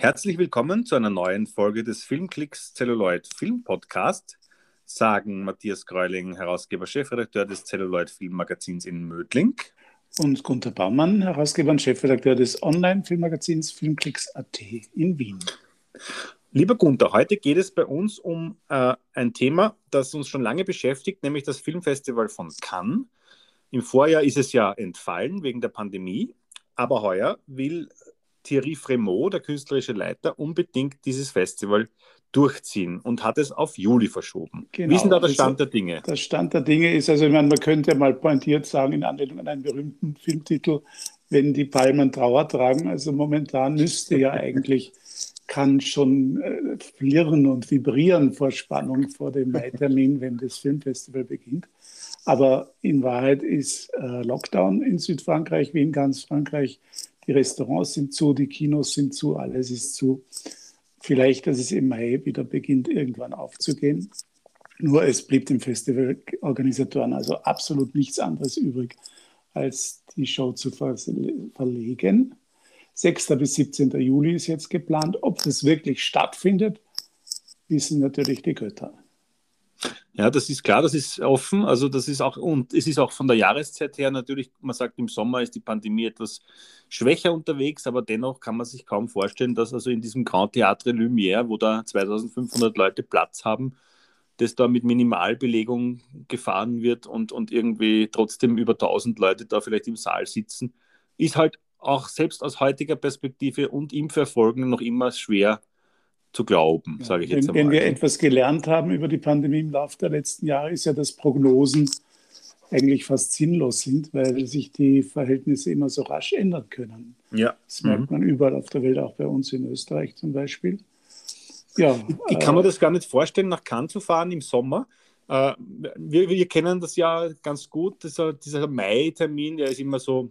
Herzlich willkommen zu einer neuen Folge des Filmklicks Celluloid Film Podcast, sagen Matthias Greuling, Herausgeber, Chefredakteur des Celluloid Filmmagazins in Mödling. Und Gunther Baumann, Herausgeber und Chefredakteur des Online-Filmmagazins Filmklicks.at in Wien. Lieber Gunther, heute geht es bei uns um äh, ein Thema, das uns schon lange beschäftigt, nämlich das Filmfestival von Cannes. Im Vorjahr ist es ja entfallen wegen der Pandemie, aber heuer will Thierry Fremont, der künstlerische Leiter, unbedingt dieses Festival durchziehen und hat es auf Juli verschoben. Genau. Wie ist denn da der Stand der Dinge? Der Stand der Dinge ist, also ich meine, man könnte mal pointiert sagen, in Anlehnung an einen berühmten Filmtitel, wenn die Palmen Trauer tragen. Also momentan müsste ja eigentlich, kann schon äh, flirren und vibrieren vor Spannung vor dem Mai-Termin, wenn das Filmfestival beginnt. Aber in Wahrheit ist äh, Lockdown in Südfrankreich wie in ganz Frankreich die Restaurants sind zu, die Kinos sind zu, alles ist zu. Vielleicht, dass es im Mai wieder beginnt, irgendwann aufzugehen. Nur es blieb dem Festivalorganisatoren also absolut nichts anderes übrig, als die Show zu verlegen. 6. bis 17. Juli ist jetzt geplant. Ob das wirklich stattfindet, wissen natürlich die Götter. Ja, das ist klar, das ist offen. Also das ist auch, und es ist auch von der Jahreszeit her natürlich, man sagt, im Sommer ist die Pandemie etwas schwächer unterwegs, aber dennoch kann man sich kaum vorstellen, dass also in diesem Grand Théâtre Lumière, wo da 2500 Leute Platz haben, dass da mit Minimalbelegung gefahren wird und, und irgendwie trotzdem über 1000 Leute da vielleicht im Saal sitzen, ist halt auch selbst aus heutiger Perspektive und im Verfolgen noch immer schwer zu glauben, ja, sage ich jetzt wenn, einmal. Wenn wir etwas gelernt haben über die Pandemie im Laufe der letzten Jahre, ist ja, dass Prognosen eigentlich fast sinnlos sind, weil sich die Verhältnisse immer so rasch ändern können. Ja. Das merkt mhm. man überall auf der Welt, auch bei uns in Österreich zum Beispiel. Ja, ich kann mir äh, das gar nicht vorstellen, nach Cannes zu fahren im Sommer. Äh, wir, wir, kennen das ja ganz gut, dieser, dieser Mai-Termin, der ist immer so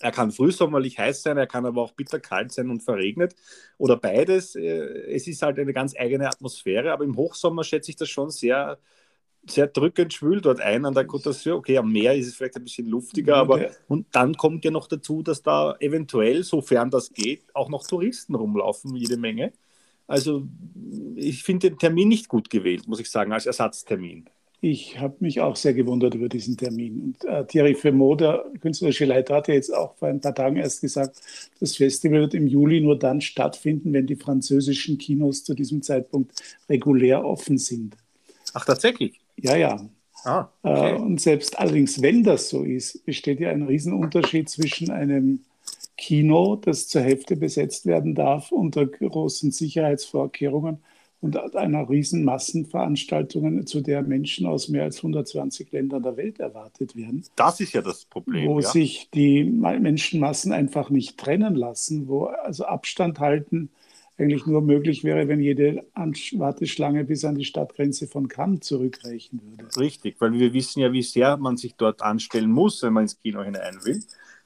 er kann frühsommerlich heiß sein, er kann aber auch bitterkalt sein und verregnet oder beides. Äh, es ist halt eine ganz eigene Atmosphäre, aber im Hochsommer schätze ich das schon sehr, sehr drückend schwül dort ein an der Côte d'Azur. Okay, am Meer ist es vielleicht ein bisschen luftiger, aber und dann kommt ja noch dazu, dass da eventuell, sofern das geht, auch noch Touristen rumlaufen, jede Menge. Also ich finde den Termin nicht gut gewählt, muss ich sagen, als Ersatztermin. Ich habe mich auch sehr gewundert über diesen Termin. Und äh, Thierry Fremont, der künstlerische Leiter, hat ja jetzt auch vor ein paar Tagen erst gesagt, das Festival wird im Juli nur dann stattfinden, wenn die französischen Kinos zu diesem Zeitpunkt regulär offen sind. Ach, tatsächlich? Ja, ja. Ah, okay. äh, und selbst allerdings, wenn das so ist, besteht ja ein Riesenunterschied zwischen einem Kino, das zur Hälfte besetzt werden darf unter großen Sicherheitsvorkehrungen, und einer riesen Massenveranstaltung, zu der Menschen aus mehr als 120 Ländern der Welt erwartet werden. Das ist ja das Problem. Wo ja. sich die Menschenmassen einfach nicht trennen lassen, wo also Abstand halten eigentlich nur möglich wäre, wenn jede Warteschlange bis an die Stadtgrenze von Cannes zurückreichen würde. Richtig, weil wir wissen ja, wie sehr man sich dort anstellen muss, wenn man ins Kino hinein will.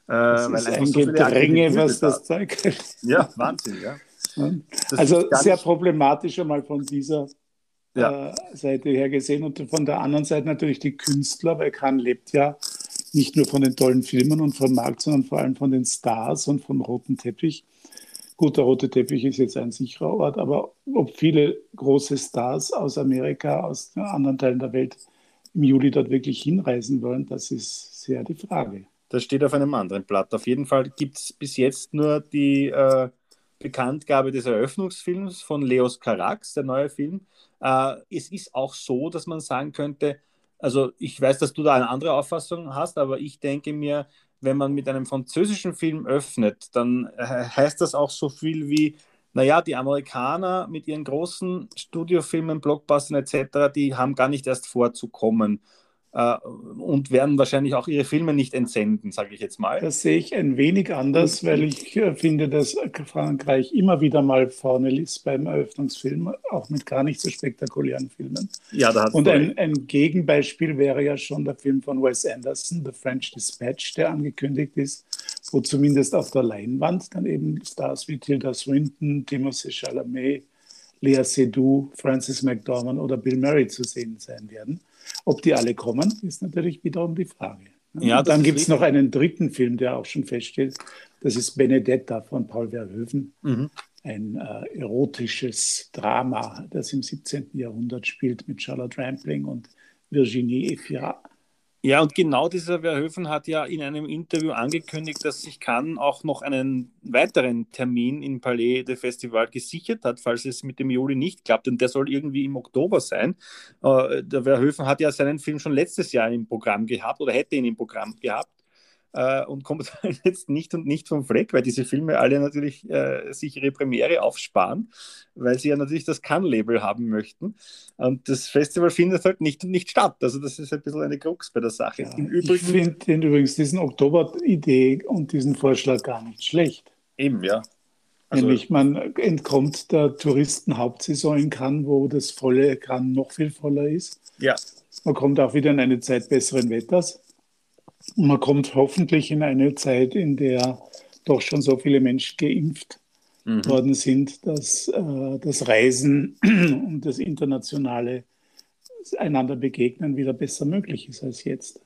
Das äh, ist ein so Gedränge, was das zeigt. Ja, Wahnsinn, ja. Also sehr problematisch einmal von dieser ja. äh, Seite her gesehen und von der anderen Seite natürlich die Künstler, weil Cannes lebt ja nicht nur von den tollen Filmen und vom Markt, sondern vor allem von den Stars und vom roten Teppich. Gut, der rote Teppich ist jetzt ein sicherer Ort, aber ob viele große Stars aus Amerika, aus anderen Teilen der Welt im Juli dort wirklich hinreisen wollen, das ist sehr die Frage. Das steht auf einem anderen Blatt. Auf jeden Fall gibt es bis jetzt nur die äh, Bekanntgabe des Eröffnungsfilms von Leos Carax, der neue Film. Äh, es ist auch so, dass man sagen könnte, also ich weiß, dass du da eine andere Auffassung hast, aber ich denke mir, wenn man mit einem französischen Film öffnet, dann heißt das auch so viel wie, naja, die Amerikaner mit ihren großen Studiofilmen, Blockbustern etc., die haben gar nicht erst vorzukommen äh, und werden wahrscheinlich auch ihre Filme nicht entsenden, sage ich jetzt mal. Das sehe ich ein wenig anders, weil ich äh, finde, dass Frankreich immer wieder mal vorne ist beim Eröffnungsfilm, auch mit gar nicht so spektakulären Filmen. Ja, da Und ein, ein, Gegenbeispiel wäre ja schon der Film von Wes Anderson, The French Dispatch, der angekündigt ist, wo zumindest auf der Leinwand dann eben Stars wie Tilda Swinton, Timothée Chalamet, Lea Seydoux, Francis McDormand oder Bill Murray zu sehen sein werden. Ob die alle kommen, ist natürlich wiederum die Frage. Ja, dann gibt es noch einen dritten Film, der auch schon feststeht. Das ist Benedetta von Paul Verhoeven. Mhm. ein äh, erotisches Drama, das im 17. Jahrhundert spielt mit Charlotte Rampling und Virginie Efira. Ja, und genau dieser Verhoeven hat ja in einem Interview angekündigt, dass sich Cannes auch noch einen weiteren Termin im Palais de Festival gesichert hat, falls es mit dem Juli nicht klappt. Und der soll irgendwie im Oktober sein. Äh, der Verhoeven hat ja seinen Film schon letztes Jahr im Programm gehabt oder hätte ihn im Programm gehabt äh, und kommt jetzt nicht und nicht vom Fleck, weil diese Filme alle natürlich äh, sich ihre Premiere aufsparen, weil sie ja natürlich das Cannes-Label haben möchten. Und das Festival findet halt nicht und nicht statt. Also das ist ein bisschen eine Krux bei der Sache. Ja, Im Übrigen, ich finde übrigens diesen Oktober-Idee und diesen Vorschlag gar nicht schlecht. Eben, ja. Also, Nämlich man entkommt der Touristenhauptsaison in Cannes, wo das volle Cannes noch viel voller ist. Ja. Man kommt auch wieder in eine Zeit besseren Wetters. Man kommt hoffentlich in eine Zeit, in der doch schon so viele Menschen geimpft mhm. worden sind, dass äh, das Reisen und das internationale einander begegnen wieder besser möglich ist als jetzt.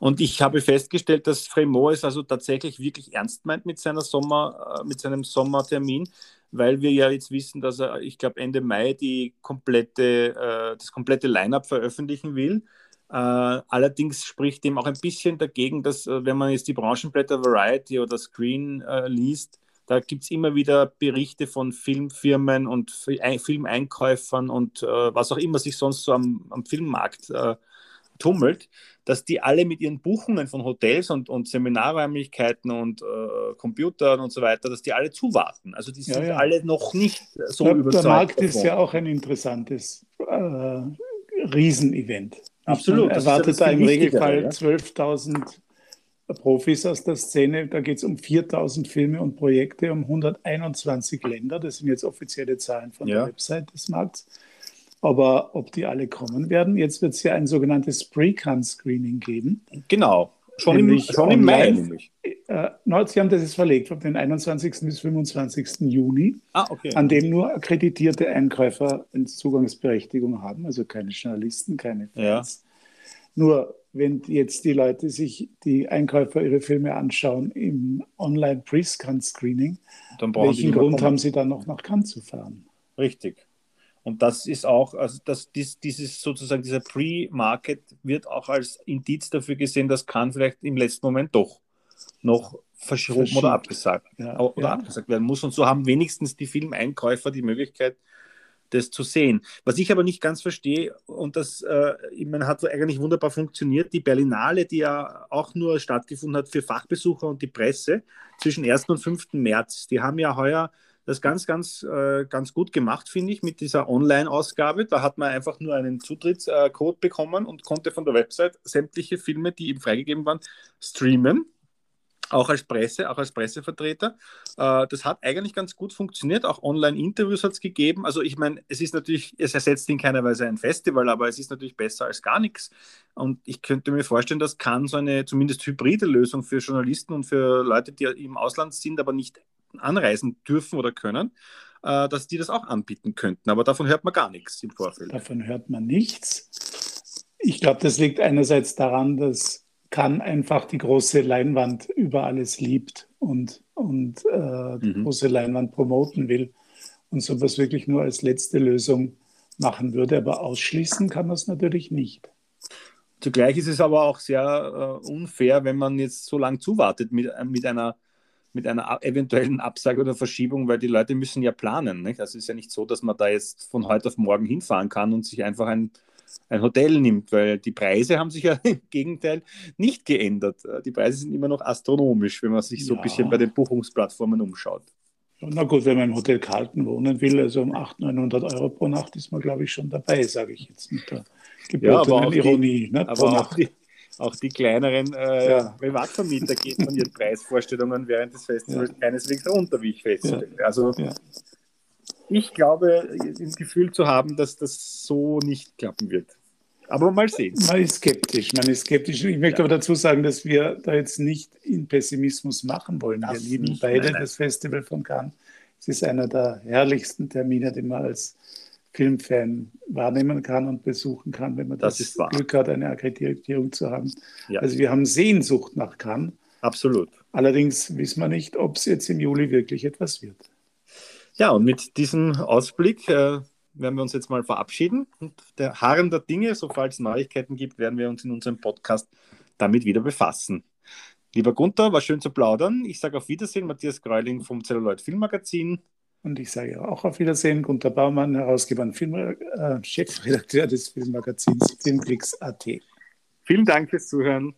Und ich habe festgestellt, dass Fremont es also tatsächlich wirklich ernst meint mit, seiner Sommer, äh, mit seinem Sommertermin, weil wir ja jetzt wissen, dass er, ich glaube, Ende Mai die komplette, äh, das komplette Line-up veröffentlichen will. Äh, allerdings spricht dem auch ein bisschen dagegen, dass, äh, wenn man jetzt die Branchenblätter Variety oder Screen äh, liest, da gibt es immer wieder Berichte von Filmfirmen und Filmeinkäufern und was auch immer sich sonst so am, am Filmmarkt äh, tummelt, dass die alle mit ihren Buchungen von Hotels und, und Seminarräumlichkeiten und äh, Computern und so weiter, dass die alle zuwarten. Also die sind ja, ja. alle noch nicht so der, überzeugt. Der Markt davon. ist ja auch ein interessantes äh, Riesenevent. Absolut. Man erwartet da im Regelfall ja? 12.000 Profis aus der Szene. Da geht es um 4.000 Filme und Projekte, um 121 Länder. Das sind jetzt offizielle Zahlen von ja. der Website des Markts. Aber ob die alle kommen werden, jetzt wird es ja ein sogenanntes Pre-Can-Screening geben. Genau. Schon, im, schon im Mai nämlich. Sie haben das jetzt verlegt von den 21. bis 25. Juni, ah, okay. an dem nur akkreditierte Einkäufer Zugangsberechtigung haben, also keine Journalisten, keine Fans. Ja. Nur wenn jetzt die Leute sich, die Einkäufer ihre Filme anschauen im Online Pre-Scan-Screening, welchen Grund haben sie dann noch nach Cannes zu fahren? Richtig. Und das ist auch, also das, dies, dieses sozusagen dieser Pre-Market wird auch als Indiz dafür gesehen, dass Cannes vielleicht im letzten Moment doch noch verschoben oder abgesagt, ja, oder ja. abgesagt werden muss. Und so haben wenigstens die Filmeinkäufer die Möglichkeit, das zu sehen. Was ich aber nicht ganz verstehe, und das äh, meine, hat eigentlich wunderbar funktioniert, die Berlinale, die ja auch nur stattgefunden hat für Fachbesucher und die Presse zwischen 1. und 5. März, die haben ja heuer das ganz, ganz, äh, ganz gut gemacht, finde ich, mit dieser Online-Ausgabe. Da hat man einfach nur einen Zutrittscode bekommen und konnte von der Website sämtliche Filme, die ihm freigegeben waren, streamen. Auch als Presse, auch als Pressevertreter. Äh, das hat eigentlich ganz gut funktioniert. Auch Online-Interviews hat es gegeben. Also ich meine, es ist natürlich, es ersetzt in keiner Weise ein Festival, aber es ist natürlich besser als gar nichts. Und ich könnte mir vorstellen, dass kann so eine zumindest hybride Lösung für Journalisten und für Leute, die im Ausland sind, aber nicht anreisen dürfen oder können, äh, dass die das auch anbieten könnten. Aber davon hört man gar nichts im Vorfeld. Davon hört man nichts. Ich glaube, das liegt einerseits daran, dass Cannes einfach die große Leinwand über alles liebt und, und äh, die mhm. große Leinwand promoten will und sowas wirklich nur als letzte Lösung machen würde. Aber ausschließen kann man es natürlich nicht. Zugleich ist es aber auch sehr äh, unfair, wenn man jetzt so lange zuwartet mit, mit einer mit einer eventuellen Absage oder Verschiebung, weil die Leute müssen ja planen. Nicht? Also es ist ja nicht so, dass man da jetzt von heute auf morgen hinfahren kann und sich einfach ein, ein Hotel nimmt, weil die Preise haben sich ja im Gegenteil nicht geändert. Die Preise sind immer noch astronomisch, wenn man sich so ja. ein bisschen bei den Buchungsplattformen umschaut. Na gut, wenn man im Hotel Carlton wohnen will, also um 800, 900 Euro pro Nacht, ist man, glaube ich, schon dabei, sage ich jetzt mit der gebotenen ja, Ironie. Die, ne, aber auch die, auch die kleineren äh, ja. Privatvermieter gehen von ihren Preisvorstellungen während des Festivals ja. keineswegs runter, wie ich feststelle. Also ich glaube, im Gefühl zu haben, dass das so nicht klappen wird. Aber mal sehen. Man ist skeptisch, man ist skeptisch. Ich möchte aber dazu sagen, dass wir da jetzt nicht in Pessimismus machen wollen. Das wir lieben nicht, beide nein, nein. das Festival von Cannes. Es ist einer der herrlichsten Termine, den man als Filmfan wahrnehmen kann und besuchen kann, wenn man das, das Glück hat, eine Akkreditierung zu haben. Ja. Also wir haben Sehnsucht nach Cannes. Absolut. Allerdings wissen wir nicht, ob es jetzt im Juli wirklich etwas wird. Ja, und mit diesem Ausblick äh, werden wir uns jetzt mal verabschieden. Und der Harren der Dinge, sobald es Neuigkeiten gibt, werden wir uns in unserem Podcast damit wieder befassen. Lieber Gunther, war schön zu plaudern. Ich sage auf Wiedersehen, Matthias Greuling vom Celluloid Filmmagazin. Und ich sage auch auf Wiedersehen, Gunther Baumann, Herausgeber und Film, äh, Chefredakteur des Filmmagazins Filmklicks.at. Vielen Dank fürs Zuhören.